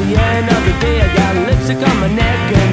the end of the day I got lipstick on my neck